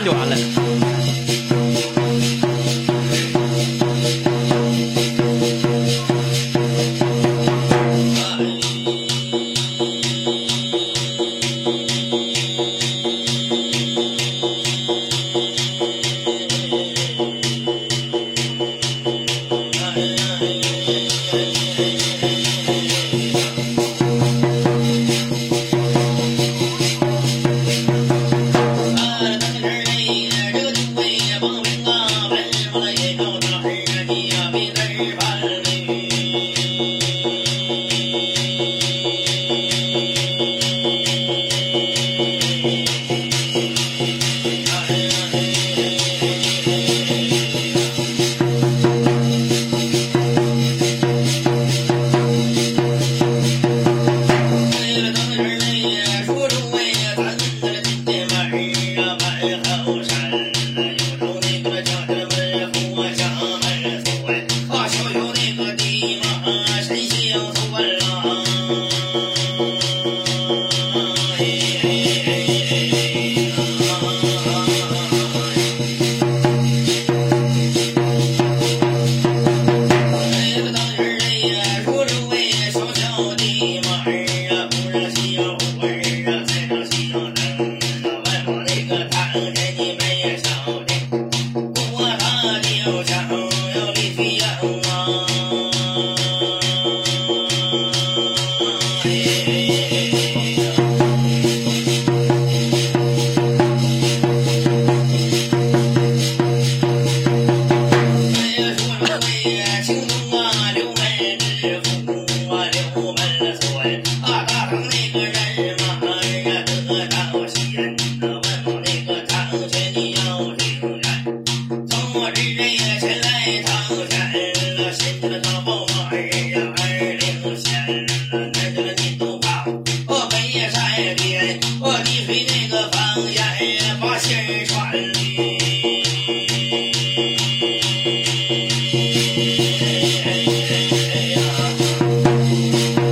看就完了。you.